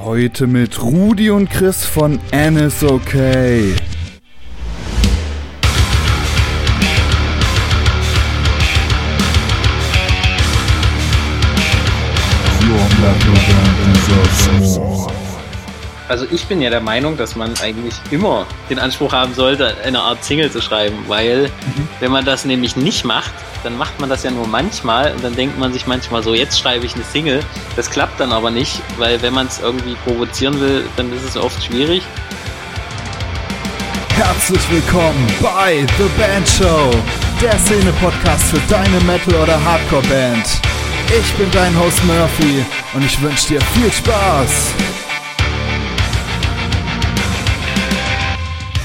Heute mit Rudi und Chris von Annis Okay. Also ich bin ja der Meinung, dass man eigentlich immer den Anspruch haben sollte, eine Art Single zu schreiben, weil mhm. Wenn man das nämlich nicht macht, dann macht man das ja nur manchmal und dann denkt man sich manchmal so, jetzt schreibe ich eine Single. Das klappt dann aber nicht, weil wenn man es irgendwie provozieren will, dann ist es oft schwierig. Herzlich willkommen bei The Band Show, der Szene-Podcast für deine Metal- oder Hardcore-Band. Ich bin dein Host Murphy und ich wünsche dir viel Spaß.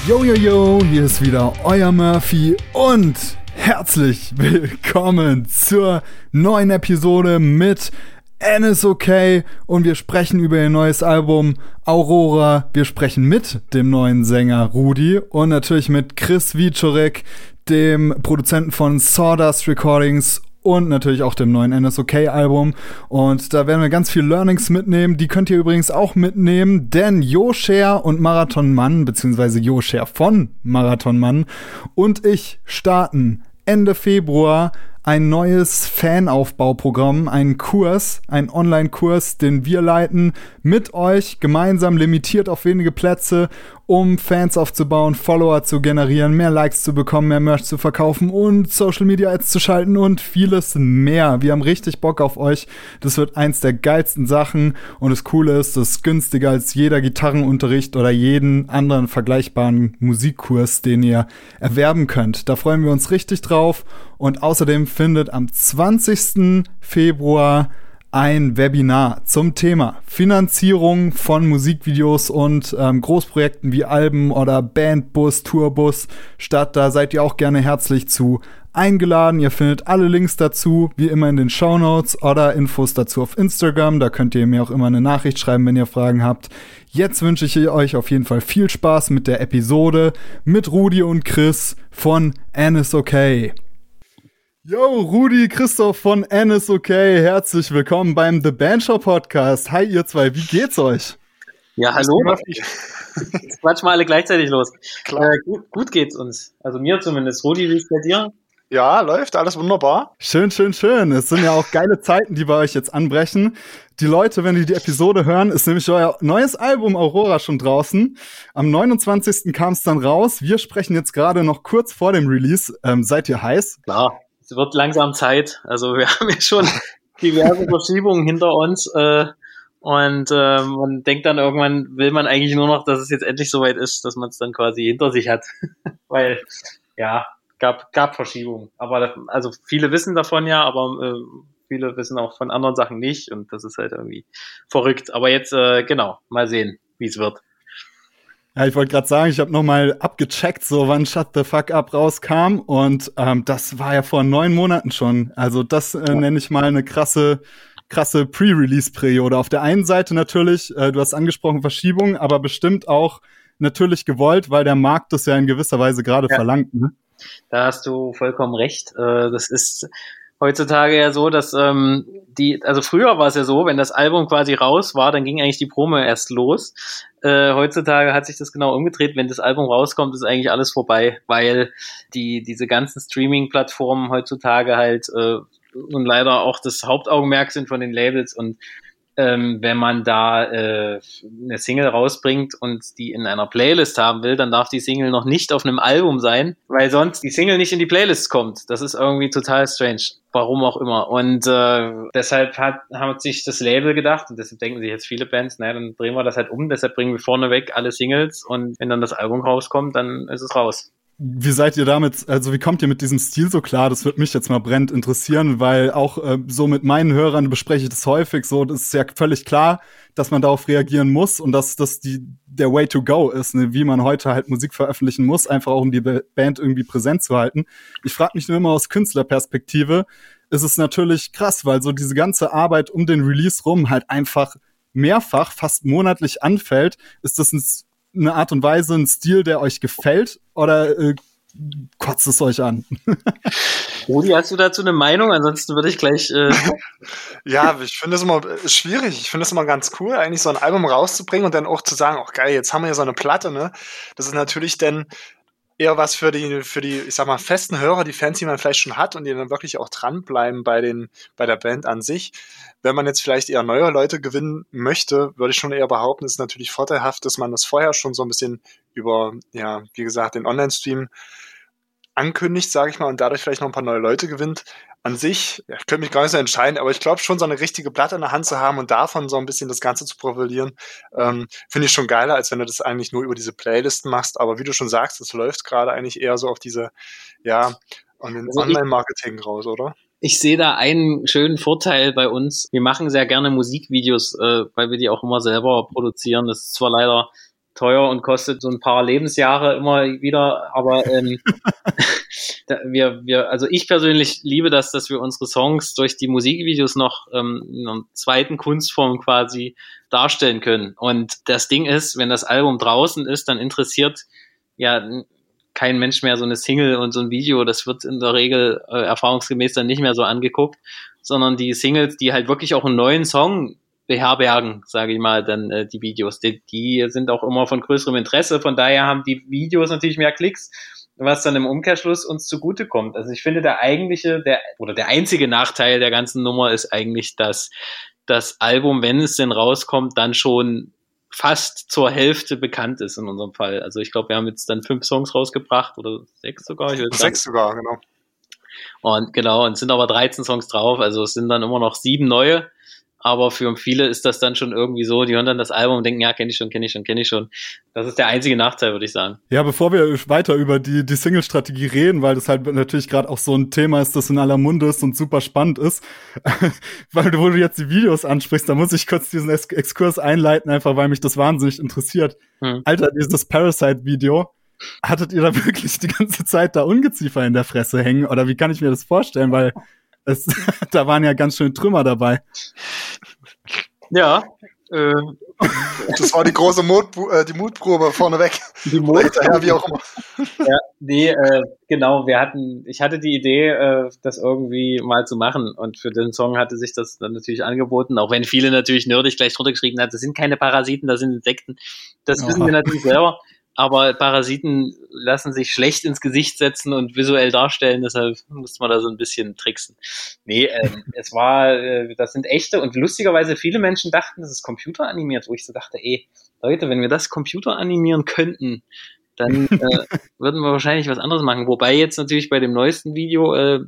Yo, yo, yo, hier ist wieder euer Murphy und herzlich willkommen zur neuen Episode mit NSOK und wir sprechen über ihr neues Album Aurora. Wir sprechen mit dem neuen Sänger Rudi und natürlich mit Chris Wiczorek, dem Produzenten von Sawdust Recordings und natürlich auch dem neuen NSOK-Album. Und da werden wir ganz viel Learnings mitnehmen. Die könnt ihr übrigens auch mitnehmen, denn Josher und Marathon Mann, beziehungsweise Josher von Marathon Mann und ich starten Ende Februar ein neues Fanaufbauprogramm, einen Kurs, einen Online-Kurs, den wir leiten mit euch gemeinsam limitiert auf wenige Plätze um Fans aufzubauen, Follower zu generieren, mehr Likes zu bekommen, mehr Merch zu verkaufen und Social Media Ads zu schalten und vieles mehr. Wir haben richtig Bock auf euch. Das wird eins der geilsten Sachen und das Coole ist, das ist günstiger als jeder Gitarrenunterricht oder jeden anderen vergleichbaren Musikkurs, den ihr erwerben könnt. Da freuen wir uns richtig drauf und außerdem findet am 20. Februar ein Webinar zum Thema Finanzierung von Musikvideos und ähm, Großprojekten wie Alben oder Bandbus, Tourbus statt. Da seid ihr auch gerne herzlich zu eingeladen. Ihr findet alle Links dazu, wie immer in den Show Notes oder Infos dazu auf Instagram. Da könnt ihr mir auch immer eine Nachricht schreiben, wenn ihr Fragen habt. Jetzt wünsche ich euch auf jeden Fall viel Spaß mit der Episode mit Rudi und Chris von Annis Okay. Yo, Rudi, Christoph von NSOK, herzlich willkommen beim The Bandshow Podcast. Hi, ihr zwei, wie geht's euch? Ja, hallo. Jetzt quatschen wir alle gleichzeitig los. Klar. Äh, gut, gut, geht's uns. Also mir zumindest. Rudi, wie ist bei dir? Ja, läuft, alles wunderbar. Schön, schön, schön. Es sind ja auch geile Zeiten, die bei euch jetzt anbrechen. Die Leute, wenn die die Episode hören, ist nämlich euer neues Album Aurora schon draußen. Am 29. kam es dann raus. Wir sprechen jetzt gerade noch kurz vor dem Release. Ähm, seid ihr heiß? Klar es wird langsam Zeit. Also wir haben ja schon diverse Verschiebungen hinter uns. Äh, und äh, man denkt dann irgendwann, will man eigentlich nur noch, dass es jetzt endlich soweit ist, dass man es dann quasi hinter sich hat. Weil, ja, gab, gab Verschiebungen. Aber also viele wissen davon ja, aber äh, viele wissen auch von anderen Sachen nicht. Und das ist halt irgendwie verrückt. Aber jetzt, äh, genau, mal sehen, wie es wird. Ja, ich wollte gerade sagen, ich habe noch mal abgecheckt, so wann Shut the Fuck Up rauskam und ähm, das war ja vor neun Monaten schon. Also das äh, nenne ich mal eine krasse, krasse Pre-Release-Periode. Auf der einen Seite natürlich, äh, du hast angesprochen Verschiebung, aber bestimmt auch natürlich gewollt, weil der Markt das ja in gewisser Weise gerade ja. verlangt. Ne? Da hast du vollkommen recht. Äh, das ist heutzutage ja so, dass ähm, die, also früher war es ja so, wenn das Album quasi raus war, dann ging eigentlich die Promo erst los. Äh, heutzutage hat sich das genau umgedreht. Wenn das Album rauskommt, ist eigentlich alles vorbei, weil die diese ganzen Streaming-Plattformen heutzutage halt äh, und leider auch das Hauptaugenmerk sind von den Labels und ähm, wenn man da äh, eine Single rausbringt und die in einer Playlist haben will, dann darf die Single noch nicht auf einem Album sein, weil sonst die Single nicht in die Playlist kommt. Das ist irgendwie total strange. Warum auch immer. Und äh, deshalb hat, hat sich das Label gedacht, und deshalb denken sich jetzt viele Bands, naja, dann drehen wir das halt um, deshalb bringen wir vorneweg alle Singles und wenn dann das Album rauskommt, dann ist es raus. Wie seid ihr damit, also wie kommt ihr mit diesem Stil so klar? Das wird mich jetzt mal brennend interessieren, weil auch äh, so mit meinen Hörern bespreche ich das häufig so. Das ist ja völlig klar, dass man darauf reagieren muss und dass das die, der Way to go ist, ne? wie man heute halt Musik veröffentlichen muss, einfach auch um die Band irgendwie präsent zu halten. Ich frage mich nur immer aus Künstlerperspektive, ist es natürlich krass, weil so diese ganze Arbeit um den Release rum halt einfach mehrfach, fast monatlich anfällt. Ist das ein eine Art und Weise, ein Stil, der euch gefällt? Oder äh, kotzt es euch an. Rudi, hast du dazu eine Meinung? Ansonsten würde ich gleich. Äh ja, ich finde es immer schwierig. Ich finde es immer ganz cool, eigentlich so ein Album rauszubringen und dann auch zu sagen, oh geil, jetzt haben wir ja so eine Platte, ne? Das ist natürlich dann eher was für die, für die, ich sag mal, festen Hörer, die Fans, die man vielleicht schon hat und die dann wirklich auch dranbleiben bei den, bei der Band an sich. Wenn man jetzt vielleicht eher neue Leute gewinnen möchte, würde ich schon eher behaupten, ist natürlich vorteilhaft, dass man das vorher schon so ein bisschen über, ja, wie gesagt, den Online-Stream ankündigt, sage ich mal, und dadurch vielleicht noch ein paar neue Leute gewinnt. An sich, ja, ich könnte mich gar nicht so entscheiden, aber ich glaube schon, so eine richtige Platte in der Hand zu haben und davon so ein bisschen das Ganze zu profilieren, ähm, finde ich schon geiler, als wenn du das eigentlich nur über diese Playlisten machst. Aber wie du schon sagst, es läuft gerade eigentlich eher so auf diese, ja, also Online-Marketing raus, oder? Ich sehe da einen schönen Vorteil bei uns. Wir machen sehr gerne Musikvideos, äh, weil wir die auch immer selber produzieren. Das ist zwar leider teuer und kostet so ein paar Lebensjahre immer wieder. Aber ähm, da, wir, wir, also ich persönlich liebe das, dass wir unsere Songs durch die Musikvideos noch ähm, in einer zweiten Kunstform quasi darstellen können. Und das Ding ist, wenn das Album draußen ist, dann interessiert ja kein Mensch mehr so eine Single und so ein Video. Das wird in der Regel äh, erfahrungsgemäß dann nicht mehr so angeguckt, sondern die Singles, die halt wirklich auch einen neuen Song beherbergen, sage ich mal, dann äh, die Videos. Die, die sind auch immer von größerem Interesse. Von daher haben die Videos natürlich mehr Klicks, was dann im Umkehrschluss uns zugutekommt. Also ich finde, der eigentliche, der oder der einzige Nachteil der ganzen Nummer ist eigentlich, dass das Album, wenn es denn rauskommt, dann schon fast zur Hälfte bekannt ist in unserem Fall. Also ich glaube, wir haben jetzt dann fünf Songs rausgebracht oder sechs sogar. Ich sechs sogar, genau. Und genau, und sind aber 13 Songs drauf, also es sind dann immer noch sieben neue aber für viele ist das dann schon irgendwie so, die hören dann das Album und denken, ja, kenne ich schon, kenne ich schon, kenne ich schon. Das ist der einzige Nachteil, würde ich sagen. Ja, bevor wir weiter über die, die Single-Strategie reden, weil das halt natürlich gerade auch so ein Thema ist, das in aller Munde ist und super spannend ist, weil du, wo du jetzt die Videos ansprichst, da muss ich kurz diesen Exkurs einleiten, einfach weil mich das wahnsinnig interessiert. Hm. Alter, dieses Parasite-Video, hattet ihr da wirklich die ganze Zeit da Ungeziefer in der Fresse hängen? Oder wie kann ich mir das vorstellen? Weil es, da waren ja ganz schön Trümmer dabei. Ja. Äh, das war die große Mut, äh, die Mutprobe vorneweg. Die Mut Hinterher, wie auch immer. Ja, nee, äh, genau, wir hatten, ich hatte die Idee, äh, das irgendwie mal zu machen und für den Song hatte sich das dann natürlich angeboten, auch wenn viele natürlich nerdig gleich drunter geschrieben haben, das sind keine Parasiten, das sind Insekten. Das oh. wissen wir natürlich selber aber Parasiten lassen sich schlecht ins Gesicht setzen und visuell darstellen, deshalb musste man da so ein bisschen tricksen. Nee, ähm, es war, äh, das sind echte und lustigerweise viele Menschen dachten, das ist computeranimiert, wo ich so dachte, ey, Leute, wenn wir das Computer animieren könnten, dann äh, würden wir wahrscheinlich was anderes machen. Wobei jetzt natürlich bei dem neuesten Video äh,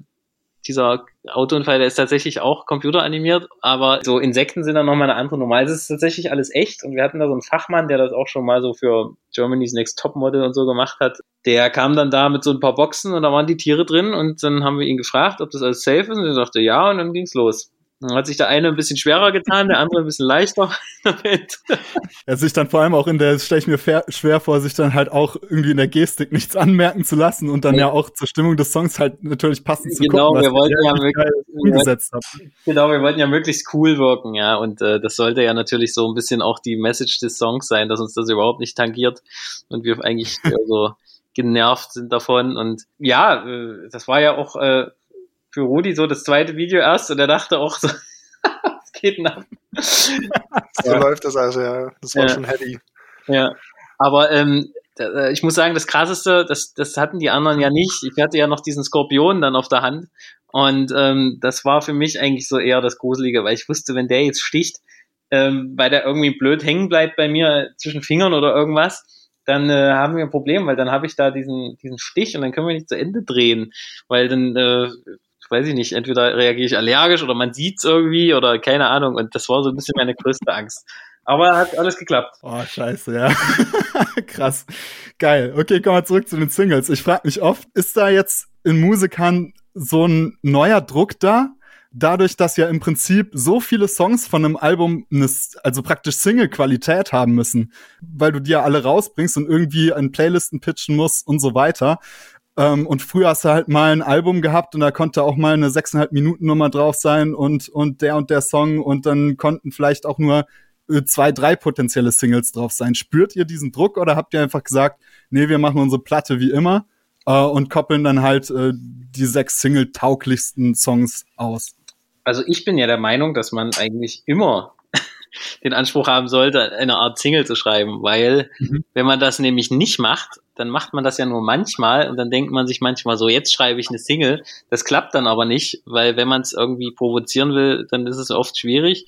dieser Autounfall, der ist tatsächlich auch computeranimiert, aber so Insekten sind dann nochmal eine andere Nummer. Es ist tatsächlich alles echt und wir hatten da so einen Fachmann, der das auch schon mal so für Germany's Next Top Model und so gemacht hat. Der kam dann da mit so ein paar Boxen und da waren die Tiere drin und dann haben wir ihn gefragt, ob das alles safe ist und er sagte ja und dann ging's los. Dann hat sich der eine ein bisschen schwerer getan, der andere ein bisschen leichter. er sich dann vor allem auch in der, stelle ich mir schwer vor, sich dann halt auch irgendwie in der Gestik nichts anmerken zu lassen und dann ja, ja auch zur Stimmung des Songs halt natürlich passend zu genau, gucken, wir wollten ja möglichst, umgesetzt hat. Genau, wir wollten ja möglichst cool wirken, ja, und äh, das sollte ja natürlich so ein bisschen auch die Message des Songs sein, dass uns das überhaupt nicht tangiert und wir eigentlich äh, so genervt sind davon und ja, äh, das war ja auch äh, für Rudi so das zweite Video erst und er dachte auch so, was geht ab? so ja. läuft das also, ja. Das war ja. schon heavy. Ja. Aber ähm, äh, ich muss sagen, das krasseste, das, das hatten die anderen ja nicht. Ich hatte ja noch diesen Skorpion dann auf der Hand. Und ähm, das war für mich eigentlich so eher das Gruselige, weil ich wusste, wenn der jetzt sticht, ähm, weil der irgendwie blöd hängen bleibt bei mir zwischen Fingern oder irgendwas, dann äh, haben wir ein Problem, weil dann habe ich da diesen, diesen Stich und dann können wir nicht zu Ende drehen, weil dann äh, weiß ich nicht, entweder reagiere ich allergisch oder man sieht's irgendwie oder keine Ahnung. Und das war so ein bisschen meine größte Angst. Aber hat alles geklappt. Oh, scheiße, ja. Krass. Geil. Okay, kommen wir zurück zu den Singles. Ich frage mich oft, ist da jetzt in Musikern so ein neuer Druck da? Dadurch, dass ja im Prinzip so viele Songs von einem Album, also praktisch Single-Qualität haben müssen, weil du die ja alle rausbringst und irgendwie an Playlisten pitchen musst und so weiter. Ähm, und früher hast du halt mal ein Album gehabt und da konnte auch mal eine sechseinhalb Minuten Nummer drauf sein und, und der und der Song und dann konnten vielleicht auch nur äh, zwei, drei potenzielle Singles drauf sein. Spürt ihr diesen Druck oder habt ihr einfach gesagt, nee, wir machen unsere Platte wie immer äh, und koppeln dann halt äh, die sechs Single-tauglichsten Songs aus. Also ich bin ja der Meinung, dass man eigentlich immer den Anspruch haben sollte, eine Art Single zu schreiben, weil mhm. wenn man das nämlich nicht macht, dann macht man das ja nur manchmal und dann denkt man sich manchmal so, jetzt schreibe ich eine Single. Das klappt dann aber nicht, weil wenn man es irgendwie provozieren will, dann ist es oft schwierig.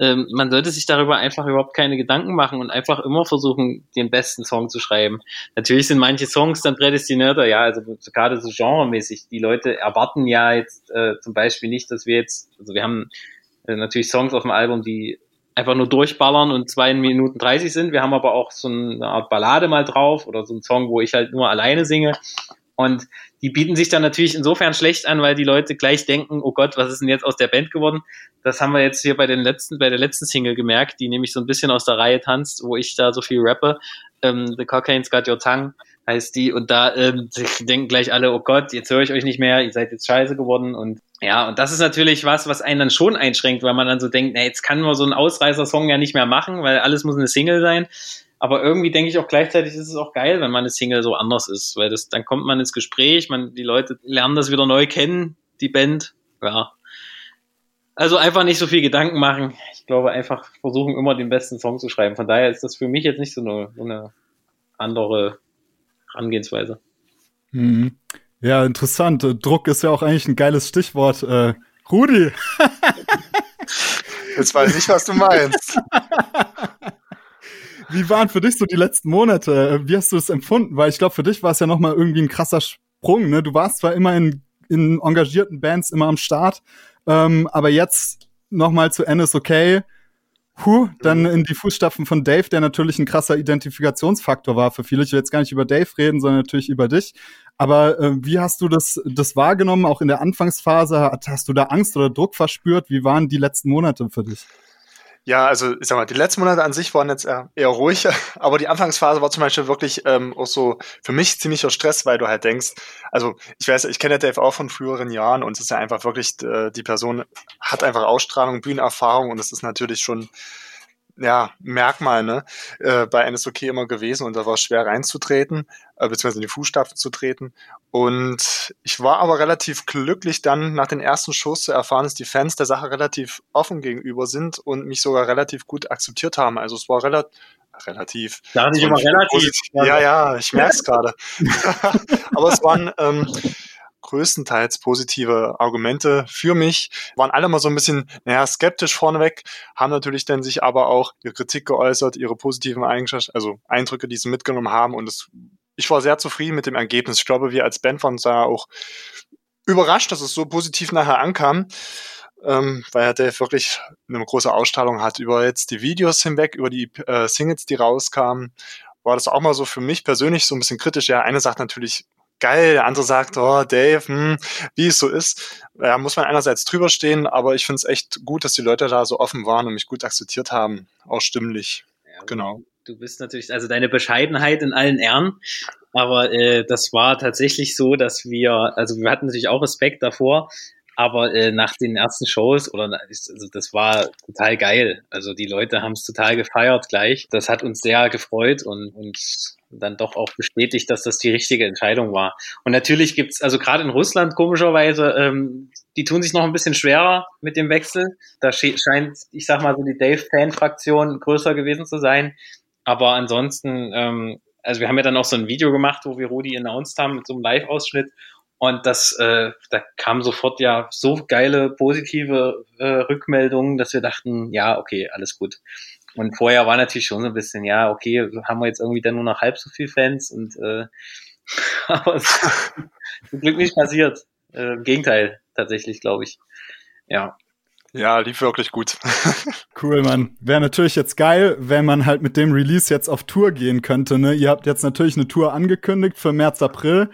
Ähm, man sollte sich darüber einfach überhaupt keine Gedanken machen und einfach immer versuchen, den besten Song zu schreiben. Natürlich sind manche Songs dann prädestinierter, ja, also gerade so genremäßig. Die Leute erwarten ja jetzt äh, zum Beispiel nicht, dass wir jetzt, also wir haben äh, natürlich Songs auf dem Album, die einfach nur durchballern und zwei Minuten 30 sind. Wir haben aber auch so eine Art Ballade mal drauf oder so ein Song, wo ich halt nur alleine singe. Und die bieten sich dann natürlich insofern schlecht an, weil die Leute gleich denken, oh Gott, was ist denn jetzt aus der Band geworden? Das haben wir jetzt hier bei den letzten, bei der letzten Single gemerkt, die nämlich so ein bisschen aus der Reihe tanzt, wo ich da so viel rappe. Ähm, The Cocaine's Got Your Tongue heißt die. Und da ähm, denken gleich alle, oh Gott, jetzt höre ich euch nicht mehr, ihr seid jetzt scheiße geworden. Und ja, und das ist natürlich was, was einen dann schon einschränkt, weil man dann so denkt, na, jetzt kann man so einen Ausreißer-Song ja nicht mehr machen, weil alles muss eine Single sein. Aber irgendwie denke ich auch gleichzeitig ist es auch geil, wenn man eine Single so anders ist, weil das, dann kommt man ins Gespräch, man, die Leute lernen das wieder neu kennen, die Band. Ja. Also einfach nicht so viel Gedanken machen. Ich glaube, einfach versuchen immer den besten Song zu schreiben. Von daher ist das für mich jetzt nicht so eine, so eine andere Herangehensweise. Mhm. Ja, interessant. Druck ist ja auch eigentlich ein geiles Stichwort. Äh, Rudi. Jetzt weiß ich, was du meinst. Wie waren für dich so die letzten Monate? Wie hast du es empfunden? Weil ich glaube, für dich war es ja nochmal irgendwie ein krasser Sprung. Ne? Du warst zwar immer in, in engagierten Bands immer am Start, ähm, aber jetzt nochmal zu NSOK Huh, dann in die Fußstapfen von Dave, der natürlich ein krasser Identifikationsfaktor war für viele. Ich will jetzt gar nicht über Dave reden, sondern natürlich über dich. Aber äh, wie hast du das, das wahrgenommen, auch in der Anfangsphase? Hast du da Angst oder Druck verspürt? Wie waren die letzten Monate für dich? Ja, also ich sag mal, die letzten Monate an sich waren jetzt eher, ruhig, aber die Anfangsphase war zum Beispiel wirklich ähm, auch so für mich ziemlicher Stress, weil du halt denkst, also ich weiß, ich kenne Dave auch von früheren Jahren und es ist ja einfach wirklich, äh, die Person hat einfach Ausstrahlung, Bühnenerfahrung und es ist natürlich schon ja, Merkmal ne, äh, bei NSOK immer gewesen und da war es schwer reinzutreten, äh, beziehungsweise in die Fußstapfen zu treten. Und ich war aber relativ glücklich dann nach den ersten Shows zu erfahren, dass die Fans der Sache relativ offen gegenüber sind und mich sogar relativ gut akzeptiert haben. Also es war relativ relativ. Da ich immer relativ. Ja, ja, ich merke es gerade. aber es waren ähm, größtenteils positive Argumente für mich, waren alle mal so ein bisschen, naja, skeptisch vorneweg, haben natürlich dann sich aber auch ihre Kritik geäußert, ihre positiven Eigenschaften, also Eindrücke, die sie mitgenommen haben und es, ich war sehr zufrieden mit dem Ergebnis. Ich glaube, wir als Band waren da auch überrascht, dass es so positiv nachher ankam. Ähm, weil er Dave wirklich eine große Ausstrahlung hat über jetzt die Videos hinweg, über die äh, Singles, die rauskamen, war das auch mal so für mich persönlich so ein bisschen kritisch. Ja, eine sagt natürlich, geil, der andere sagt, oh, Dave, hm, wie es so ist. Da muss man einerseits drüber stehen, aber ich finde es echt gut, dass die Leute da so offen waren und mich gut akzeptiert haben, auch stimmlich. Ja, genau. Du bist natürlich, also deine Bescheidenheit in allen Ehren, aber äh, das war tatsächlich so, dass wir, also wir hatten natürlich auch Respekt davor, aber äh, nach den ersten Shows oder also das war total geil. Also die Leute haben es total gefeiert gleich. Das hat uns sehr gefreut und, und dann doch auch bestätigt, dass das die richtige Entscheidung war. Und natürlich gibt's also gerade in Russland komischerweise, ähm, die tun sich noch ein bisschen schwerer mit dem Wechsel. Da scheint, ich sag mal so, die Dave-Fan-Fraktion größer gewesen zu sein. Aber ansonsten, ähm, also wir haben ja dann auch so ein Video gemacht, wo wir Rudi announced haben mit so einem Live-Ausschnitt und das, äh, da kam sofort ja so geile positive äh, Rückmeldungen, dass wir dachten, ja, okay, alles gut. Und vorher war natürlich schon so ein bisschen, ja, okay, haben wir jetzt irgendwie dann nur noch halb so viel Fans und äh, aber es ist zum Glück nicht passiert. Äh, Im Gegenteil, tatsächlich, glaube ich. Ja. Ja, lief wirklich gut. cool, Mann. Wäre natürlich jetzt geil, wenn man halt mit dem Release jetzt auf Tour gehen könnte. Ne? Ihr habt jetzt natürlich eine Tour angekündigt für März, April.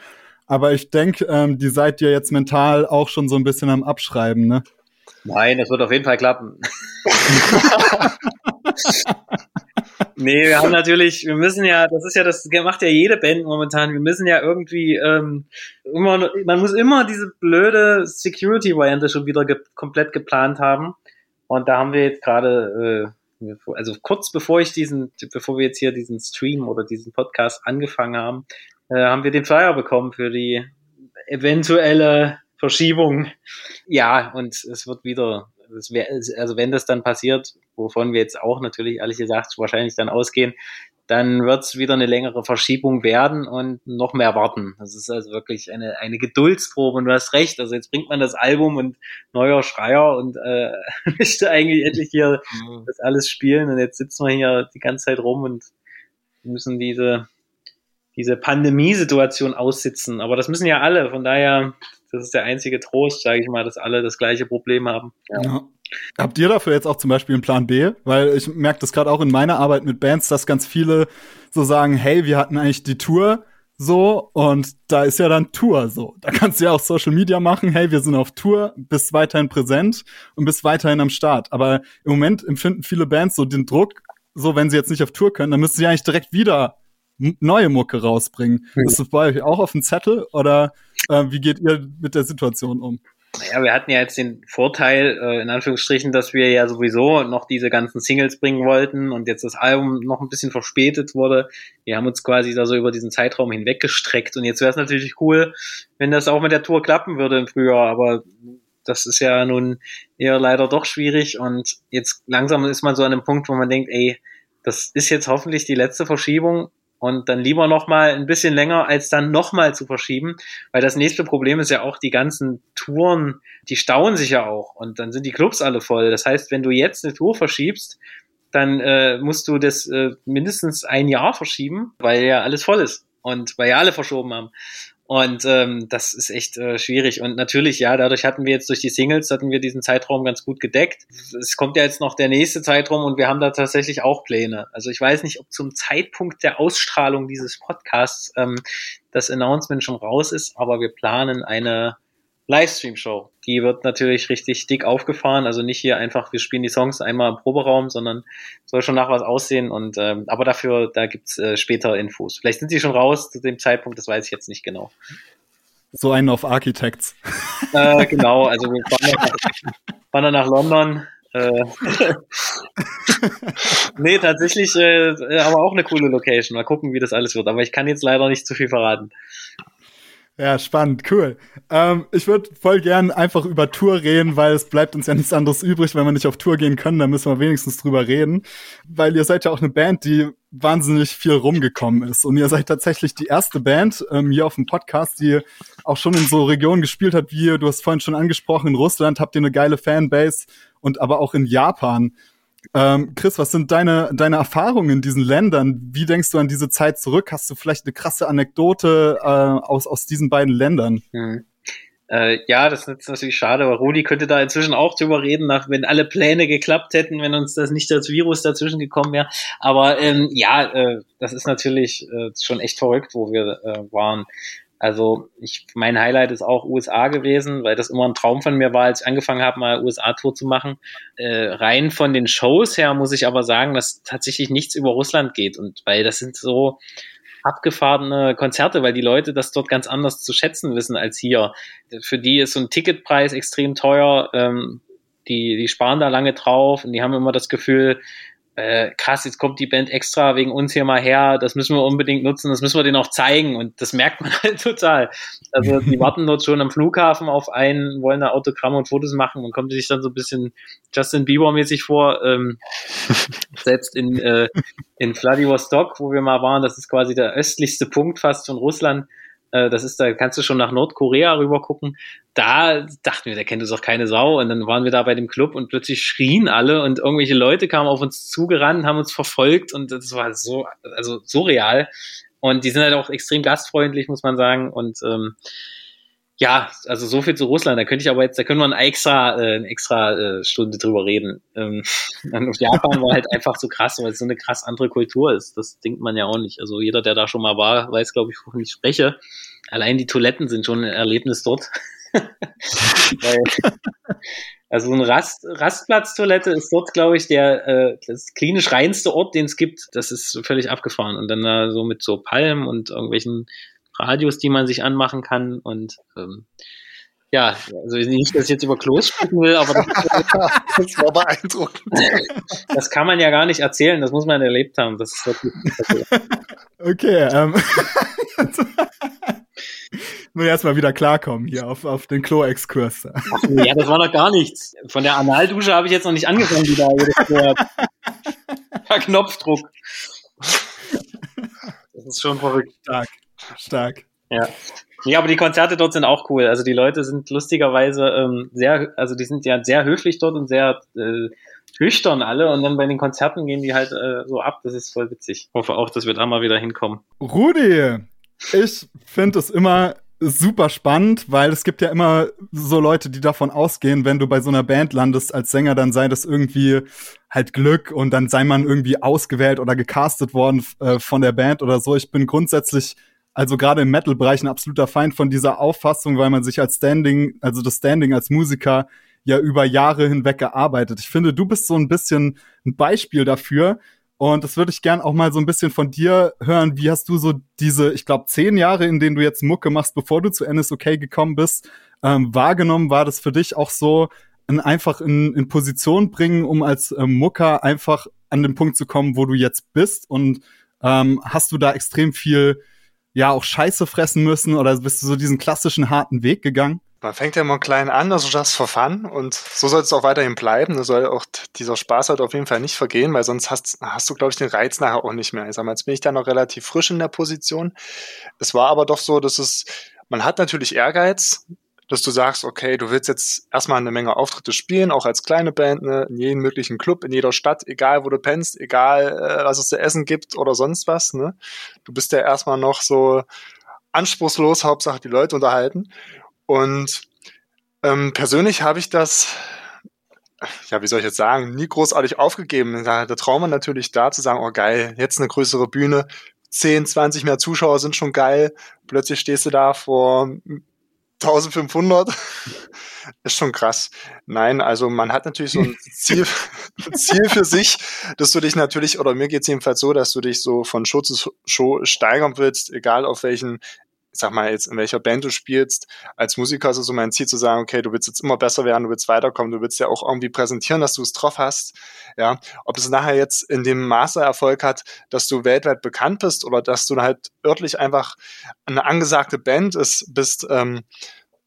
Aber ich denke, ähm, die seid ihr jetzt mental auch schon so ein bisschen am Abschreiben, ne? Nein, das wird auf jeden Fall klappen. nee, wir haben natürlich, wir müssen ja, das ist ja, das macht ja jede Band momentan, wir müssen ja irgendwie ähm, immer, man muss immer diese blöde Security-Variante schon wieder ge komplett geplant haben. Und da haben wir jetzt gerade, äh, also kurz bevor ich diesen, bevor wir jetzt hier diesen Stream oder diesen Podcast angefangen haben, äh, haben wir den Flyer bekommen für die eventuelle Verschiebung. Ja, und es wird wieder, es wär, also wenn das dann passiert, wovon wir jetzt auch natürlich ehrlich gesagt wahrscheinlich dann ausgehen, dann wird es wieder eine längere Verschiebung werden und noch mehr warten. Das ist also wirklich eine, eine Geduldsprobe und du hast recht. Also jetzt bringt man das Album und neuer Schreier und äh, möchte eigentlich endlich hier mhm. das alles spielen und jetzt sitzen wir hier die ganze Zeit rum und müssen diese, diese Pandemiesituation aussitzen. Aber das müssen ja alle, von daher, das ist der einzige Trost, sage ich mal, dass alle das gleiche Problem haben. Ja. ja. Habt ihr dafür jetzt auch zum Beispiel einen Plan B? Weil ich merke das gerade auch in meiner Arbeit mit Bands, dass ganz viele so sagen, hey, wir hatten eigentlich die Tour so und da ist ja dann Tour so. Da kannst du ja auch Social Media machen, hey, wir sind auf Tour, bist weiterhin präsent und bist weiterhin am Start. Aber im Moment empfinden viele Bands so den Druck, so wenn sie jetzt nicht auf Tour können, dann müssen sie eigentlich direkt wieder neue Mucke rausbringen. Mhm. Ist das bei euch auch auf dem Zettel oder äh, wie geht ihr mit der Situation um? Naja, wir hatten ja jetzt den Vorteil, äh, in Anführungsstrichen, dass wir ja sowieso noch diese ganzen Singles bringen wollten und jetzt das Album noch ein bisschen verspätet wurde. Wir haben uns quasi da so über diesen Zeitraum hinweggestreckt und jetzt wäre es natürlich cool, wenn das auch mit der Tour klappen würde im Frühjahr, aber das ist ja nun eher leider doch schwierig und jetzt langsam ist man so an einem Punkt, wo man denkt, ey, das ist jetzt hoffentlich die letzte Verschiebung und dann lieber noch mal ein bisschen länger, als dann noch mal zu verschieben, weil das nächste Problem ist ja auch die ganzen Touren, die stauen sich ja auch und dann sind die Clubs alle voll. Das heißt, wenn du jetzt eine Tour verschiebst, dann äh, musst du das äh, mindestens ein Jahr verschieben, weil ja alles voll ist und weil ja alle verschoben haben. Und ähm, das ist echt äh, schwierig. Und natürlich, ja, dadurch hatten wir jetzt durch die Singles, hatten wir diesen Zeitraum ganz gut gedeckt. Es kommt ja jetzt noch der nächste Zeitraum und wir haben da tatsächlich auch Pläne. Also ich weiß nicht, ob zum Zeitpunkt der Ausstrahlung dieses Podcasts ähm, das Announcement schon raus ist, aber wir planen eine Livestream-Show. Die wird natürlich richtig dick aufgefahren. Also nicht hier einfach, wir spielen die Songs einmal im Proberaum, sondern soll schon nach was aussehen. Und ähm, aber dafür, da gibt's äh, später Infos. Vielleicht sind sie schon raus zu dem Zeitpunkt, das weiß ich jetzt nicht genau. So einen auf Architects. Äh, genau, also wir fahren nach, fahren nach London. Äh, nee, tatsächlich, äh, aber auch eine coole Location. Mal gucken, wie das alles wird. Aber ich kann jetzt leider nicht zu viel verraten. Ja, spannend, cool. Ähm, ich würde voll gern einfach über Tour reden, weil es bleibt uns ja nichts anderes übrig, wenn wir nicht auf Tour gehen können, dann müssen wir wenigstens drüber reden. Weil ihr seid ja auch eine Band, die wahnsinnig viel rumgekommen ist. Und ihr seid tatsächlich die erste Band ähm, hier auf dem Podcast, die auch schon in so Regionen gespielt hat, wie du hast vorhin schon angesprochen, in Russland habt ihr eine geile Fanbase und aber auch in Japan. Ähm, Chris, was sind deine, deine Erfahrungen in diesen Ländern? Wie denkst du an diese Zeit zurück? Hast du vielleicht eine krasse Anekdote äh, aus, aus diesen beiden Ländern? Hm. Äh, ja, das ist natürlich schade, aber Rudi könnte da inzwischen auch drüber reden, nach, wenn alle Pläne geklappt hätten, wenn uns das nicht das Virus dazwischen gekommen wäre. Aber ähm, ja, äh, das ist natürlich äh, schon echt verrückt, wo wir äh, waren. Also ich, mein Highlight ist auch USA gewesen, weil das immer ein Traum von mir war, als ich angefangen habe, mal USA-Tour zu machen. Äh, rein von den Shows her muss ich aber sagen, dass tatsächlich nichts über Russland geht und weil das sind so abgefahrene Konzerte, weil die Leute das dort ganz anders zu schätzen wissen als hier. Für die ist so ein Ticketpreis extrem teuer. Ähm, die, die sparen da lange drauf und die haben immer das Gefühl, äh, krass, jetzt kommt die Band extra wegen uns hier mal her, das müssen wir unbedingt nutzen, das müssen wir denen auch zeigen und das merkt man halt total. Also die warten dort schon am Flughafen auf einen, wollen da Autogramme und Fotos machen und kommt sich dann so ein bisschen Justin Bieber-mäßig vor, ähm, selbst in, äh, in Vladivostok, wo wir mal waren, das ist quasi der östlichste Punkt fast von Russland, äh, das ist, da kannst du schon nach Nordkorea rüber gucken. Da dachten wir, der kennt uns doch keine Sau. Und dann waren wir da bei dem Club und plötzlich schrien alle und irgendwelche Leute kamen auf uns zugerannt, haben uns verfolgt und das war so, also so real. Und die sind halt auch extrem gastfreundlich, muss man sagen. Und ähm, ja, also so viel zu Russland. Da könnte ich aber jetzt, da können wir eine extra, äh, eine extra äh, Stunde drüber reden. Ähm, und Japan war halt einfach so krass, weil es so eine krass andere Kultur ist. Das denkt man ja auch nicht. Also jeder, der da schon mal war, weiß, glaube ich, wovon ich spreche. Allein die Toiletten sind schon ein Erlebnis dort. weil, also so eine Rast, Rastplatztoilette ist dort, glaube ich, der äh, das klinisch reinste Ort, den es gibt. Das ist völlig abgefahren. Und dann da so mit so Palmen und irgendwelchen Radios, die man sich anmachen kann und ähm, ja, also nicht, dass ich jetzt über Klos sprechen will, aber das, das war beeindruckend. Das kann man ja gar nicht erzählen, das muss man erlebt haben. Das ist wirklich Okay, ähm, Nur erstmal wieder klarkommen hier auf, auf den Klo-Exkurs. Ja, das war noch gar nichts. Von der Analdusche habe ich jetzt noch nicht angefangen, wieder. Per Knopfdruck. Das ist schon verrückt. Stark. Stark. Ja. Ja, aber die Konzerte dort sind auch cool. Also die Leute sind lustigerweise ähm, sehr, also die sind ja sehr höflich dort und sehr äh, schüchtern alle und dann bei den Konzerten gehen die halt äh, so ab. Das ist voll witzig. Ich hoffe auch, dass wir da mal wieder hinkommen. Rudi, ich finde es immer super spannend, weil es gibt ja immer so Leute, die davon ausgehen, wenn du bei so einer Band landest als Sänger, dann sei das irgendwie halt Glück und dann sei man irgendwie ausgewählt oder gecastet worden äh, von der Band oder so. Ich bin grundsätzlich also gerade im Metal-Bereich ein absoluter Feind von dieser Auffassung, weil man sich als Standing, also das Standing als Musiker ja über Jahre hinweg gearbeitet. Ich finde, du bist so ein bisschen ein Beispiel dafür. Und das würde ich gern auch mal so ein bisschen von dir hören. Wie hast du so diese, ich glaube, zehn Jahre, in denen du jetzt Mucke machst, bevor du zu NSOK gekommen bist, ähm, wahrgenommen? War das für dich auch so ein einfach in, in Position bringen, um als ähm, Mucker einfach an den Punkt zu kommen, wo du jetzt bist? Und ähm, hast du da extrem viel ja auch Scheiße fressen müssen oder bist du so diesen klassischen harten Weg gegangen? Man fängt ja mal klein an, also just for fun und so soll es auch weiterhin bleiben. Da soll auch dieser Spaß halt auf jeden Fall nicht vergehen, weil sonst hast, hast du, glaube ich, den Reiz nachher auch nicht mehr. Ich sag mal, jetzt bin ich da noch relativ frisch in der Position. Es war aber doch so, dass es, man hat natürlich Ehrgeiz, dass du sagst, okay, du willst jetzt erstmal eine Menge Auftritte spielen, auch als kleine Band, ne, in jedem möglichen Club, in jeder Stadt, egal wo du pennst, egal äh, was es zu essen gibt oder sonst was. Ne? Du bist ja erstmal noch so anspruchslos, Hauptsache die Leute unterhalten. Und ähm, persönlich habe ich das, ja, wie soll ich jetzt sagen, nie großartig aufgegeben. Da der Traum war natürlich da zu sagen, oh geil, jetzt eine größere Bühne, 10, 20 mehr Zuschauer sind schon geil. Plötzlich stehst du da vor 1500 ist schon krass. Nein, also man hat natürlich so ein Ziel, Ziel für sich, dass du dich natürlich, oder mir geht's jedenfalls so, dass du dich so von Show zu Show steigern willst, egal auf welchen sag mal jetzt, in welcher Band du spielst, als Musiker ist es so mein Ziel zu sagen, okay, du willst jetzt immer besser werden, du willst weiterkommen, du willst ja auch irgendwie präsentieren, dass du es drauf hast. Ja, ob es nachher jetzt in dem Maße Erfolg hat, dass du weltweit bekannt bist oder dass du halt örtlich einfach eine angesagte Band ist, bist, ähm,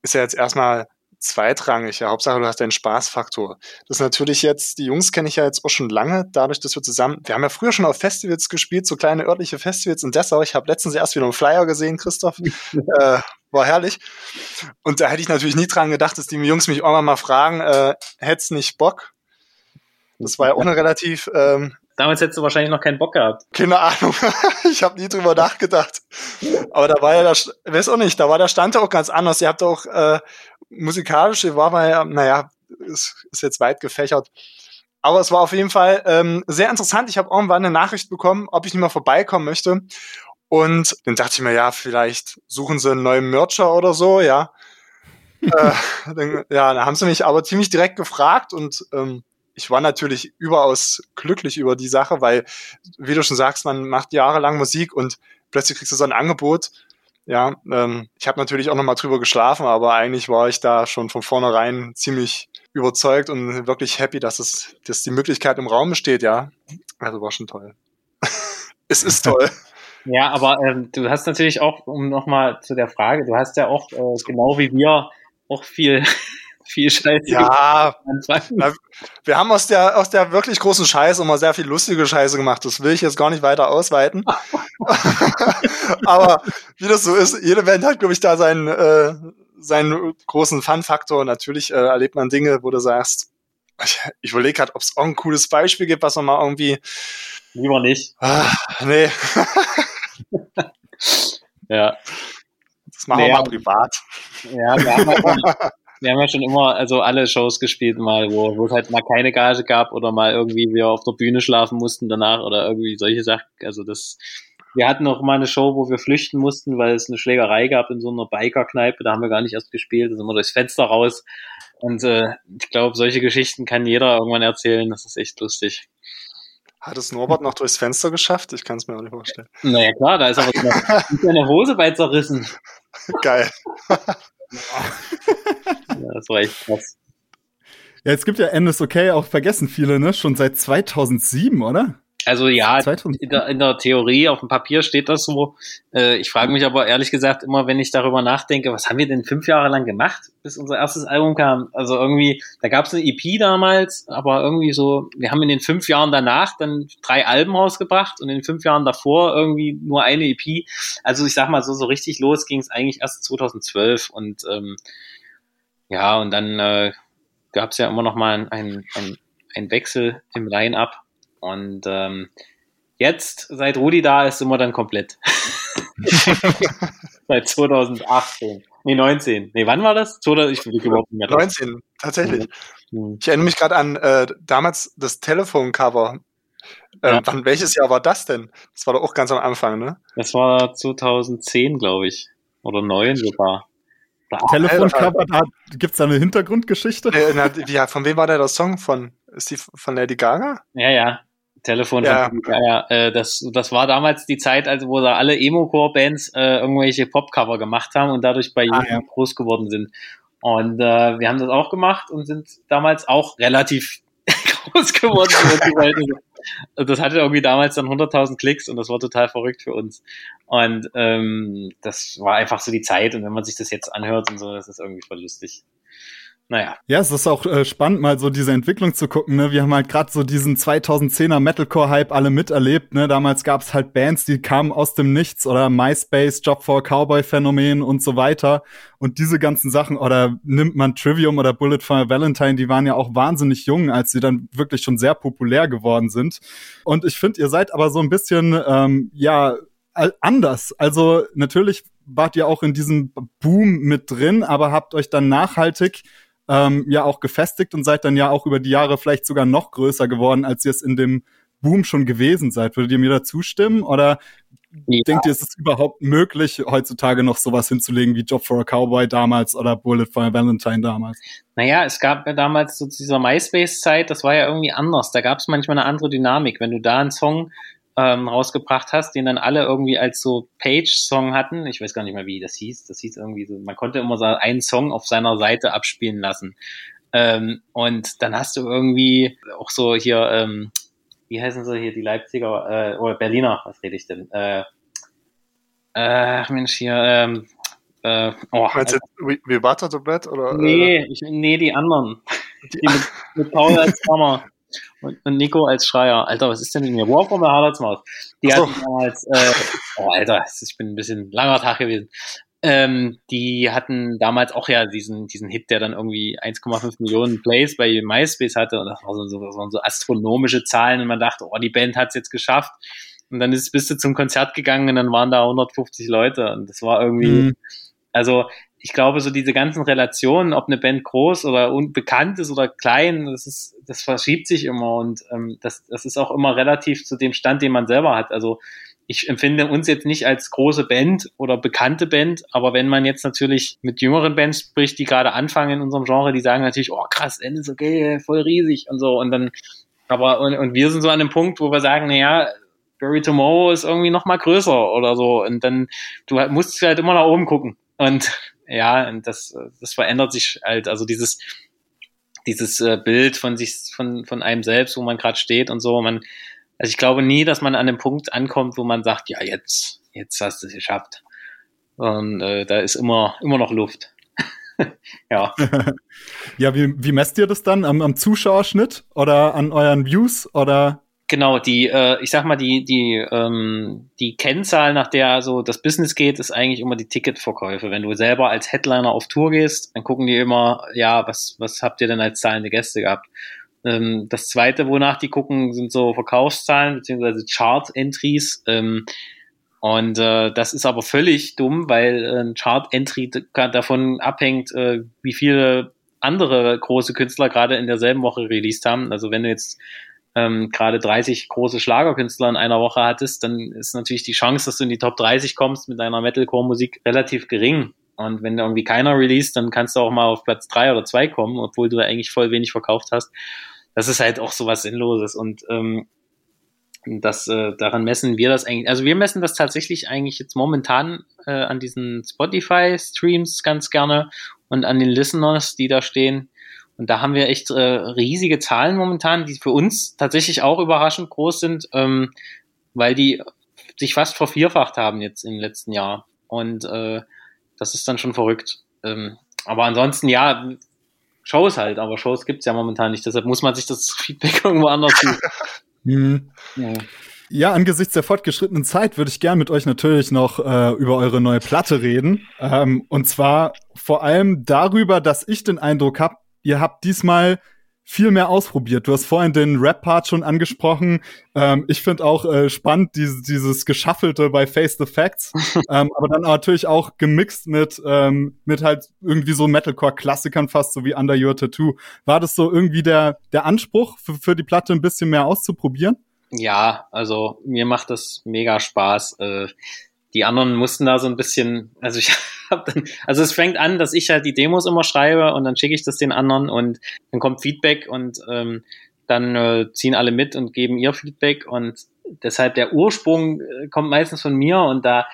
ist ja jetzt erstmal zweitrangig. Ja, Hauptsache, du hast deinen Spaßfaktor. Das ist natürlich jetzt, die Jungs kenne ich ja jetzt auch schon lange, dadurch, dass wir zusammen, wir haben ja früher schon auf Festivals gespielt, so kleine örtliche Festivals in Dessau. Ich habe letztens erst wieder einen Flyer gesehen, Christoph. äh, war herrlich. Und da hätte ich natürlich nie dran gedacht, dass die Jungs mich irgendwann mal fragen, äh, hättest nicht Bock? Das war ja auch eine relativ ähm, Damals hättest du wahrscheinlich noch keinen Bock gehabt. Keine Ahnung. ich habe nie drüber nachgedacht. Aber da war ja das, weiß auch nicht, da war der Stand auch ganz anders. Ihr habt auch äh, musikalisch, war mal ja, naja, ist, ist jetzt weit gefächert. Aber es war auf jeden Fall ähm, sehr interessant. Ich habe irgendwann eine Nachricht bekommen, ob ich nicht mehr vorbeikommen möchte. Und dann dachte ich mir, ja, vielleicht suchen sie einen neuen Mercher oder so, ja. äh, dann, ja, dann haben sie mich aber ziemlich direkt gefragt und ähm, ich war natürlich überaus glücklich über die Sache, weil, wie du schon sagst, man macht jahrelang Musik und plötzlich kriegst du so ein Angebot. Ja, ähm, ich habe natürlich auch nochmal drüber geschlafen, aber eigentlich war ich da schon von vornherein ziemlich überzeugt und wirklich happy, dass es, dass die Möglichkeit im Raum besteht, ja. Also war schon toll. es ist toll. Ja, aber ähm, du hast natürlich auch, um nochmal zu der Frage, du hast ja auch, äh, genau wie wir, auch viel viel Scheiße. Ja, na, wir haben aus der, aus der wirklich großen Scheiße immer sehr viel lustige Scheiße gemacht. Das will ich jetzt gar nicht weiter ausweiten. Aber wie das so ist, jede Band hat, glaube ich, da seinen, äh, seinen großen Fun-Faktor. Natürlich äh, erlebt man Dinge, wo du sagst, ich, überlege gerade, ob es auch ein cooles Beispiel gibt, was man mal irgendwie. Lieber nicht. Ah, nee. ja. Das machen naja, wir mal privat. Ja, wir haben halt wir haben ja schon immer, also alle Shows gespielt mal, wo, wo es halt mal keine Gage gab oder mal irgendwie wir auf der Bühne schlafen mussten danach oder irgendwie solche Sachen. Also das, wir hatten auch mal eine Show, wo wir flüchten mussten, weil es eine Schlägerei gab in so einer Biker-Kneipe. Da haben wir gar nicht erst gespielt, da sind wir durchs Fenster raus. Und äh, ich glaube, solche Geschichten kann jeder irgendwann erzählen. Das ist echt lustig. Hat es Norbert noch durchs Fenster geschafft? Ich kann es mir auch nicht vorstellen. Naja, klar, da ist aber seine Hose bei zerrissen. Geil. Ja, das war echt krass. Ja, es gibt ja NSOK auch vergessen viele, ne? Schon seit 2007, oder? Also ja, in der, in der, Theorie, auf dem Papier steht das so. Äh, ich frage mich aber ehrlich gesagt immer, wenn ich darüber nachdenke, was haben wir denn fünf Jahre lang gemacht, bis unser erstes Album kam? Also irgendwie, da gab es eine EP damals, aber irgendwie so, wir haben in den fünf Jahren danach dann drei Alben rausgebracht und in den fünf Jahren davor irgendwie nur eine EP. Also ich sag mal so, so richtig los ging es eigentlich erst 2012 und ähm, ja, und dann äh, gab es ja immer noch mal ein, ein, ein Wechsel im Line-Up und ähm, jetzt, seit Rudi da ist, sind wir dann komplett. seit 2018. Nee, 19. Nee, wann war das? ich will überhaupt nicht mehr 19, tatsächlich. Mhm. Ich erinnere mich gerade an äh, damals das Telefoncover. Äh, ja. wann, welches Jahr war das denn? Das war doch auch ganz am Anfang, ne? Das war 2010, glaube ich. Oder 9 sogar. Telefoncover, da gibt es da eine Hintergrundgeschichte? Äh, na, ja, von wem war der, der Song? Von, ist die von Lady Gaga? Ja, ja. Telefon ja. ja, äh, das, das war damals die Zeit, also wo da alle Emo-Core-Bands äh, irgendwelche Pop-Cover gemacht haben und dadurch bei ah, ja. groß geworden sind. Und äh, wir haben das auch gemacht und sind damals auch relativ groß geworden. das hatte irgendwie damals dann 100.000 Klicks und das war total verrückt für uns. Und ähm, das war einfach so die Zeit und wenn man sich das jetzt anhört und so, das ist irgendwie voll lustig naja. Ja, es ist auch äh, spannend, mal so diese Entwicklung zu gucken. Ne? Wir haben halt gerade so diesen 2010er Metalcore-Hype alle miterlebt. Ne? Damals gab es halt Bands, die kamen aus dem Nichts oder MySpace, Job for Cowboy-Phänomen und so weiter. Und diese ganzen Sachen, oder nimmt man Trivium oder Bullet for Valentine, die waren ja auch wahnsinnig jung, als sie dann wirklich schon sehr populär geworden sind. Und ich finde, ihr seid aber so ein bisschen, ähm, ja, anders. Also natürlich wart ihr auch in diesem Boom mit drin, aber habt euch dann nachhaltig ähm, ja auch gefestigt und seid dann ja auch über die Jahre vielleicht sogar noch größer geworden, als ihr es in dem Boom schon gewesen seid. Würdet ihr mir da zustimmen? Oder ja. denkt ihr, ist es überhaupt möglich, heutzutage noch sowas hinzulegen wie Job for a Cowboy damals oder Bullet for a Valentine damals? Naja, es gab ja damals so zu dieser MySpace-Zeit, das war ja irgendwie anders. Da gab es manchmal eine andere Dynamik. Wenn du da einen Song ähm, rausgebracht hast, den dann alle irgendwie als so Page-Song hatten. Ich weiß gar nicht mehr, wie das hieß. Das hieß irgendwie so, man konnte immer so einen Song auf seiner Seite abspielen lassen. Ähm, und dann hast du irgendwie auch so hier, ähm, wie heißen sie hier, die Leipziger, äh, oder Berliner, was rede ich denn? Äh, äh, Mensch, hier, ähm, äh, oh, Meinst du We, We Butter the Bread? Oder, nee, ich, nee, die anderen. Die, die mit, mit Paul als Hammer. Und, und Nico als Schreier. Alter, was ist denn mit mir? War von der Harlardsmaus. Die hatten damals, äh, oh Alter, ich bin ein bisschen langer Tag gewesen. Ähm, die hatten damals auch ja diesen, diesen Hit, der dann irgendwie 1,5 Millionen Plays bei MySpace hatte. Und das, war so, das waren so astronomische Zahlen. Und man dachte, oh, die Band hat's jetzt geschafft. Und dann ist, bist du zum Konzert gegangen und dann waren da 150 Leute. Und das war irgendwie, mhm. also ich glaube, so diese ganzen Relationen, ob eine Band groß oder unbekannt ist oder klein, das ist, das verschiebt sich immer und ähm, das, das ist auch immer relativ zu dem Stand, den man selber hat. Also ich empfinde uns jetzt nicht als große Band oder bekannte Band, aber wenn man jetzt natürlich mit jüngeren Bands spricht, die gerade anfangen in unserem Genre, die sagen natürlich, oh krass, N ist okay, voll riesig und so und dann, aber und, und wir sind so an dem Punkt, wo wir sagen, naja, Bury Tomorrow ist irgendwie noch mal größer oder so und dann du musst halt immer nach oben gucken und ja, und das, das verändert sich halt, also dieses, dieses äh, Bild von sich, von, von einem selbst, wo man gerade steht und so. Man, also ich glaube nie, dass man an dem Punkt ankommt, wo man sagt, ja, jetzt, jetzt hast du es geschafft. Und äh, da ist immer, immer noch Luft. ja. ja, wie, wie messt ihr das dann? Am, am Zuschauerschnitt oder an euren Views oder? Genau, die, äh, ich sag mal, die, die, ähm, die Kennzahl, nach der so das Business geht, ist eigentlich immer die Ticketverkäufe. Wenn du selber als Headliner auf Tour gehst, dann gucken die immer, ja, was, was habt ihr denn als zahlende Gäste gehabt? Ähm, das zweite, wonach die gucken, sind so Verkaufszahlen beziehungsweise Chart-Entries. Ähm, und äh, das ist aber völlig dumm, weil äh, ein Chart-Entry davon abhängt, äh, wie viele andere große Künstler gerade in derselben Woche released haben. Also wenn du jetzt ähm, gerade 30 große Schlagerkünstler in einer Woche hattest, dann ist natürlich die Chance, dass du in die Top 30 kommst mit deiner Metalcore-Musik relativ gering. Und wenn irgendwie keiner release, dann kannst du auch mal auf Platz drei oder zwei kommen, obwohl du eigentlich voll wenig verkauft hast. Das ist halt auch so was Sinnloses. Und ähm, das, äh, daran messen wir das eigentlich. Also wir messen das tatsächlich eigentlich jetzt momentan äh, an diesen Spotify-Streams ganz gerne und an den Listeners, die da stehen. Und da haben wir echt äh, riesige Zahlen momentan, die für uns tatsächlich auch überraschend groß sind, ähm, weil die sich fast vervierfacht haben jetzt im letzten Jahr. Und äh, das ist dann schon verrückt. Ähm, aber ansonsten, ja, Shows halt, aber Shows gibt's ja momentan nicht. Deshalb muss man sich das Feedback irgendwo anders suchen. hm. ja. Ja, angesichts der fortgeschrittenen Zeit würde ich gern mit euch natürlich noch äh, über eure neue Platte reden. Ähm, und zwar vor allem darüber, dass ich den Eindruck habe, ihr habt diesmal viel mehr ausprobiert. Du hast vorhin den Rap-Part schon angesprochen. Ähm, ich finde auch äh, spannend dieses, dieses Geschaffelte bei Face the Facts, ähm, aber dann natürlich auch gemixt mit, ähm, mit halt irgendwie so Metalcore-Klassikern fast, so wie Under Your Tattoo. War das so irgendwie der, der Anspruch für, für die Platte ein bisschen mehr auszuprobieren? Ja, also mir macht das mega Spaß. Äh, die anderen mussten da so ein bisschen, also ich habe dann, also es fängt an, dass ich halt die Demos immer schreibe und dann schicke ich das den anderen und dann kommt Feedback und ähm, dann äh, ziehen alle mit und geben ihr Feedback und deshalb der Ursprung äh, kommt meistens von mir und da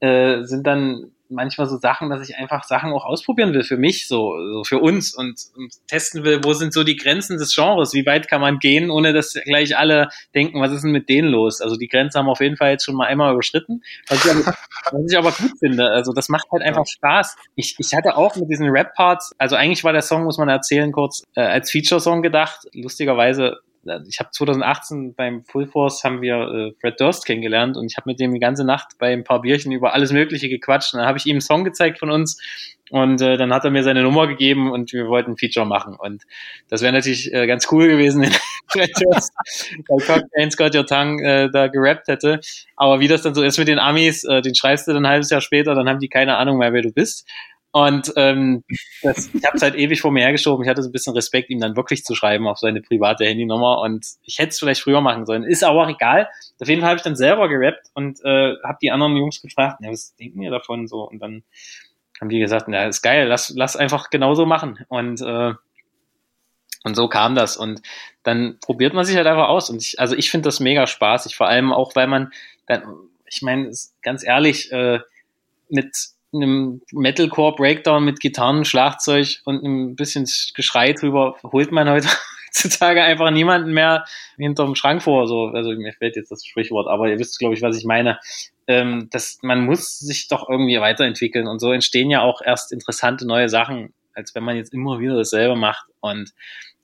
äh, sind dann manchmal so Sachen, dass ich einfach Sachen auch ausprobieren will für mich, so, so für uns und, und, testen will, wo sind so die Grenzen des Genres, wie weit kann man gehen, ohne dass gleich alle denken, was ist denn mit denen los? Also die Grenze haben wir auf jeden Fall jetzt schon mal einmal überschritten, was ich aber, was ich aber gut finde. Also das macht halt einfach Spaß. Ich, ich hatte auch mit diesen Rap-Parts, also eigentlich war der Song, muss man erzählen kurz, äh, als Feature-Song gedacht. Lustigerweise ich habe 2018 beim Full Force haben wir äh, Fred Durst kennengelernt und ich habe mit dem die ganze Nacht bei ein paar Bierchen über alles Mögliche gequatscht. Und dann habe ich ihm einen Song gezeigt von uns und äh, dann hat er mir seine Nummer gegeben und wir wollten ein Feature machen. Und das wäre natürlich äh, ganz cool gewesen, wenn Fred Durst bei Cocktail Scott Your Tongue äh, da gerappt hätte. Aber wie das dann so ist mit den Amis, äh, den schreibst du dann ein halbes Jahr später, dann haben die keine Ahnung mehr, wer du bist. Und ähm, das, ich habe es halt ewig vor mir hergeschoben. Ich hatte so ein bisschen Respekt, ihm dann wirklich zu schreiben auf seine private Handynummer. Und ich hätte es vielleicht früher machen sollen. Ist aber auch egal. Auf jeden Fall habe ich dann selber gerappt und äh, habe die anderen Jungs gefragt, ja, was denken ihr davon so? Und dann haben die gesagt, na, ist geil, lass, lass einfach genauso machen. Und äh, und so kam das. Und dann probiert man sich halt einfach aus. Und ich, also ich finde das mega spaßig, vor allem auch, weil man dann, ich meine, ganz ehrlich, äh, mit einem Metalcore Breakdown mit Gitarren, Schlagzeug und ein bisschen Geschrei drüber holt man heutzutage einfach niemanden mehr hinterm Schrank vor. So, also mir fällt jetzt das Sprichwort, aber ihr wisst, glaube ich, was ich meine. Ähm, dass man muss sich doch irgendwie weiterentwickeln und so entstehen ja auch erst interessante neue Sachen, als wenn man jetzt immer wieder dasselbe macht. Und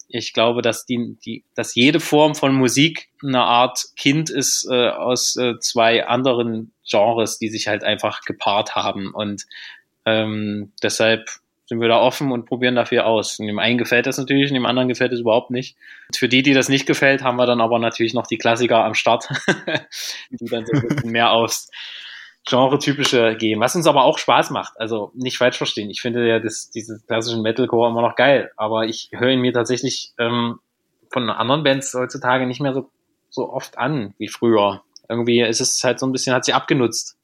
ich glaube, dass die, die, dass jede Form von Musik eine Art Kind ist äh, aus äh, zwei anderen Genres, die sich halt einfach gepaart haben. Und ähm, deshalb sind wir da offen und probieren dafür aus. Und dem einen gefällt das natürlich, dem anderen gefällt es überhaupt nicht. Und für die, die das nicht gefällt, haben wir dann aber natürlich noch die Klassiker am Start, die dann so ein bisschen mehr aufs Genre-typische gehen, was uns aber auch Spaß macht. Also nicht falsch verstehen. Ich finde ja das, diesen klassischen Metalcore immer noch geil, aber ich höre ihn mir tatsächlich ähm, von anderen Bands heutzutage nicht mehr so, so oft an wie früher. Irgendwie ist es halt so ein bisschen, hat sie abgenutzt.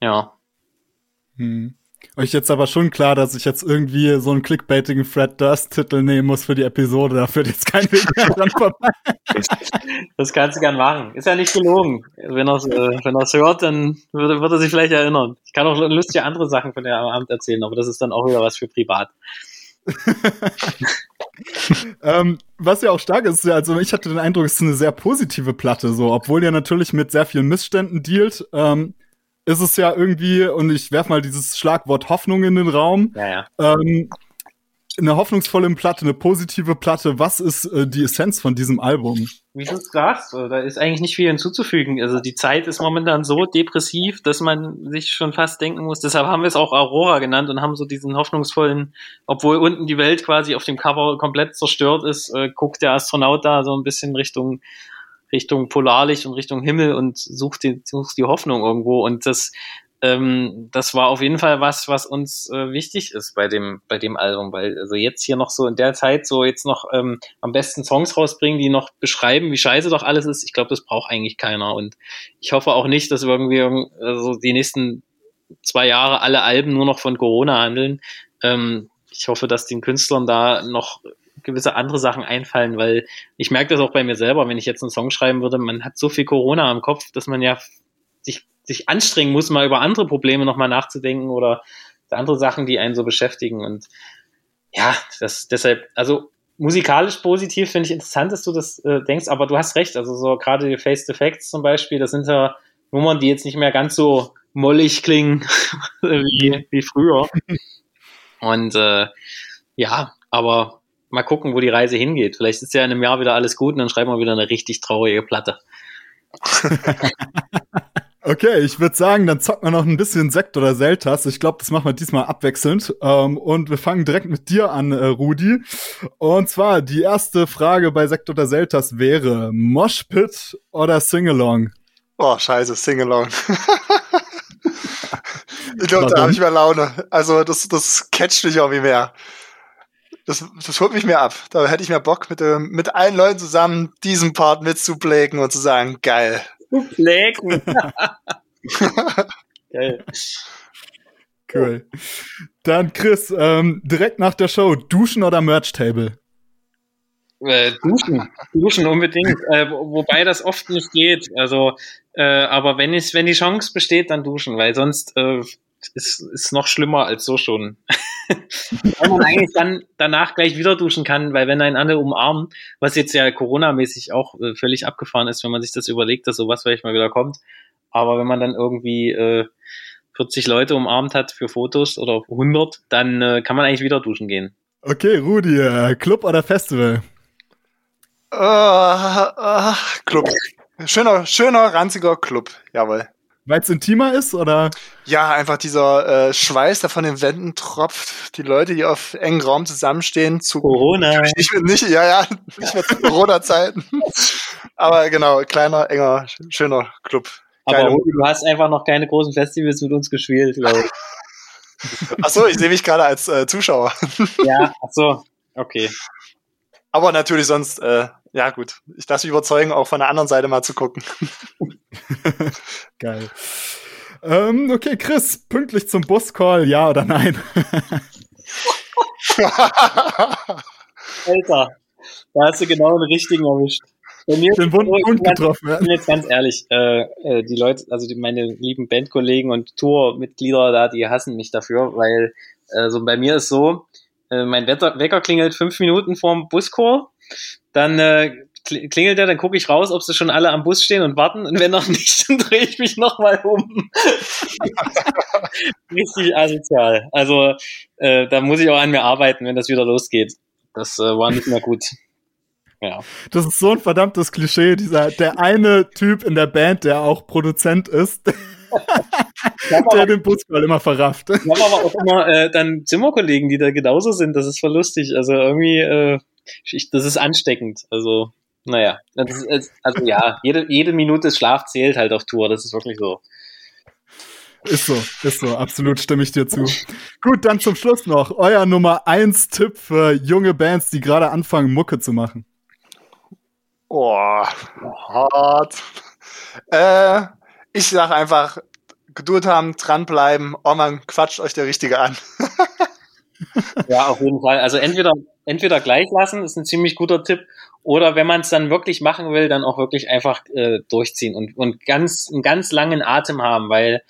Ja. Hm. Euch jetzt aber schon klar, dass ich jetzt irgendwie so einen clickbaitigen Fred Durst-Titel nehmen muss für die Episode. Da führt jetzt kein Weg mehr dran vorbei. Das kannst du gern machen. Ist ja nicht gelogen. Wenn er äh, wenn er's hört, dann würde, würde er sich vielleicht erinnern. Ich kann auch lustige andere Sachen von der Abend erzählen, aber das ist dann auch wieder was für privat. ähm, was ja auch stark ist, also ich hatte den Eindruck, es ist eine sehr positive Platte, so, obwohl ihr natürlich mit sehr vielen Missständen dealt. Ähm, ist es ja irgendwie, und ich werf mal dieses Schlagwort Hoffnung in den Raum. Ja, ja. Ähm, eine hoffnungsvolle Platte, eine positive Platte. Was ist äh, die Essenz von diesem Album? Wie du sagst, äh, da ist eigentlich nicht viel hinzuzufügen. Also die Zeit ist momentan so depressiv, dass man sich schon fast denken muss. Deshalb haben wir es auch Aurora genannt und haben so diesen hoffnungsvollen, obwohl unten die Welt quasi auf dem Cover komplett zerstört ist, äh, guckt der Astronaut da so ein bisschen Richtung Richtung Polarlicht und Richtung Himmel und sucht die, sucht die Hoffnung irgendwo. Und das, ähm, das war auf jeden Fall was, was uns äh, wichtig ist bei dem, bei dem Album, weil also jetzt hier noch so in der Zeit so jetzt noch ähm, am besten Songs rausbringen, die noch beschreiben, wie scheiße doch alles ist. Ich glaube, das braucht eigentlich keiner. Und ich hoffe auch nicht, dass irgendwie also die nächsten zwei Jahre alle Alben nur noch von Corona handeln. Ähm, ich hoffe, dass den Künstlern da noch gewisse andere Sachen einfallen, weil ich merke das auch bei mir selber, wenn ich jetzt einen Song schreiben würde, man hat so viel Corona im Kopf, dass man ja sich, sich anstrengen muss, mal über andere Probleme nochmal nachzudenken oder andere Sachen, die einen so beschäftigen. Und ja, das deshalb, also musikalisch positiv finde ich interessant, dass du das äh, denkst, aber du hast recht, also so gerade die Face Effects zum Beispiel, das sind ja Nummern, die jetzt nicht mehr ganz so mollig klingen wie, wie früher. Und äh, ja, aber mal gucken, wo die Reise hingeht. Vielleicht ist ja in einem Jahr wieder alles gut und dann schreiben wir wieder eine richtig traurige Platte. Okay, ich würde sagen, dann zocken wir noch ein bisschen Sekt oder Seltas. Ich glaube, das machen wir diesmal abwechselnd. Ähm, und wir fangen direkt mit dir an, äh, Rudi. Und zwar, die erste Frage bei Sekt oder Seltas wäre Moshpit oder Singalong? Oh, scheiße, Singalong. ich glaube, da habe ich mehr Laune. Also, das, das catcht mich irgendwie mehr. Das, das holt mich mehr ab. Da hätte ich mehr Bock, mit, ähm, mit allen Leuten zusammen diesen Part mitzublägen und zu sagen, geil. Plägen. Geil. Cool. Dann Chris, ähm, direkt nach der Show, Duschen oder Merch-Table? Äh, duschen, duschen unbedingt, äh, wobei das oft nicht geht. Also, äh, aber wenn es, wenn die Chance besteht, dann duschen, weil sonst äh, ist ist noch schlimmer als so schon. weil man eigentlich dann danach gleich wieder duschen kann, weil wenn einen alle umarmen, was jetzt ja Corona-mäßig auch äh, völlig abgefahren ist, wenn man sich das überlegt, dass sowas vielleicht mal wieder kommt. Aber wenn man dann irgendwie äh, 40 Leute umarmt hat für Fotos oder 100, dann äh, kann man eigentlich wieder duschen gehen. Okay, Rudi, äh, Club oder Festival? Uh, uh, Club. Schöner, schöner, ranziger Club, jawohl. Weil es intimer ist, oder? Ja, einfach dieser äh, Schweiß, der von den Wänden tropft. Die Leute, die auf engen Raum zusammenstehen. Zu Corona. Nicht, nicht, ja, ja, nicht mehr zu Corona-Zeiten. Aber genau, kleiner, enger, schöner Club. Aber Geile du hast einfach noch keine großen Festivals mit uns gespielt, glaube ich. Ach so, ich sehe mich gerade als äh, Zuschauer. ja, ach so, okay. Aber natürlich sonst, äh, ja gut, ich lasse mich überzeugen, auch von der anderen Seite mal zu gucken. Geil. Ähm, okay, Chris, pünktlich zum Buscall, ja oder nein? Alter, da hast du genau den richtigen erwischt. Bei mir den wunden Punkt getroffen. Ich bin jetzt ganz ehrlich, äh, äh, die Leute, also die, meine lieben Bandkollegen und Tourmitglieder da, die hassen mich dafür, weil äh, so bei mir ist so, äh, mein Wetter, Wecker klingelt fünf Minuten vorm Buschor, dann äh, klingelt er, dann gucke ich raus, ob sie schon alle am Bus stehen und warten und wenn noch nicht, dann drehe ich mich nochmal um. Richtig asozial. Also äh, da muss ich auch an mir arbeiten, wenn das wieder losgeht. Das äh, war nicht mehr gut. Ja. Das ist so ein verdammtes Klischee, dieser der eine Typ in der Band, der auch Produzent ist. der den Buscall immer verrafft. Wir haben aber auch immer äh, dann Zimmerkollegen, die da genauso sind. Das ist voll lustig. Also irgendwie, äh, ich, das ist ansteckend. Also, naja. Ist, also ja, jede, jede Minute Schlaf zählt halt auf Tour. Das ist wirklich so. Ist so, ist so, absolut stimme ich dir zu. Gut, dann zum Schluss noch euer Nummer 1 Tipp für junge Bands, die gerade anfangen, Mucke zu machen. Oh, hart. Äh, ich sag einfach, Geduld haben, dranbleiben. Oh man, quatscht euch der Richtige an. ja, auf jeden Fall. Also entweder, entweder gleich lassen, ist ein ziemlich guter Tipp, oder wenn man es dann wirklich machen will, dann auch wirklich einfach äh, durchziehen und, und ganz, einen ganz langen Atem haben, weil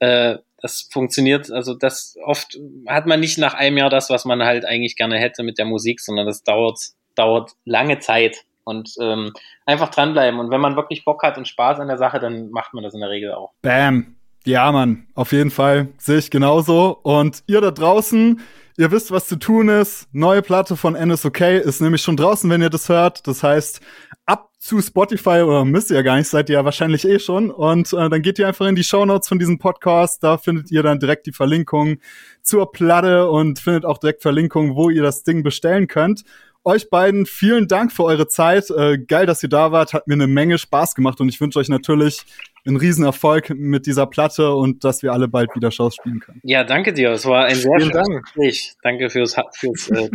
äh, das funktioniert, also das oft hat man nicht nach einem Jahr das, was man halt eigentlich gerne hätte mit der Musik, sondern das dauert, dauert lange Zeit und ähm, einfach dranbleiben. Und wenn man wirklich Bock hat und Spaß an der Sache, dann macht man das in der Regel auch. Bam. Ja, Mann, auf jeden Fall sehe ich genauso. Und ihr da draußen, ihr wisst, was zu tun ist. Neue Platte von NSOK ist nämlich schon draußen, wenn ihr das hört. Das heißt, ab zu Spotify oder müsst ihr ja gar nicht, seid ihr ja wahrscheinlich eh schon. Und äh, dann geht ihr einfach in die Show Notes von diesem Podcast. Da findet ihr dann direkt die Verlinkung zur Platte und findet auch direkt Verlinkungen, wo ihr das Ding bestellen könnt. Euch beiden vielen Dank für eure Zeit. Äh, geil, dass ihr da wart. Hat mir eine Menge Spaß gemacht und ich wünsche euch natürlich einen Riesenerfolg mit dieser Platte und dass wir alle bald wieder Shows spielen können. Ja, danke dir. Es war ein sehr schönes Dank. Gespräch. Danke fürs, fürs, äh,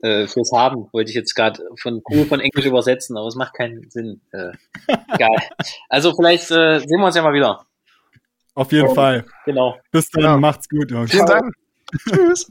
äh, fürs Haben. Wollte ich jetzt gerade von cool von Englisch übersetzen, aber es macht keinen Sinn. Äh, egal. Also vielleicht äh, sehen wir uns ja mal wieder. Auf jeden oh, Fall. Genau. Bis dann. Ja. Macht's gut. Jungs. Vielen Dank. Tschüss.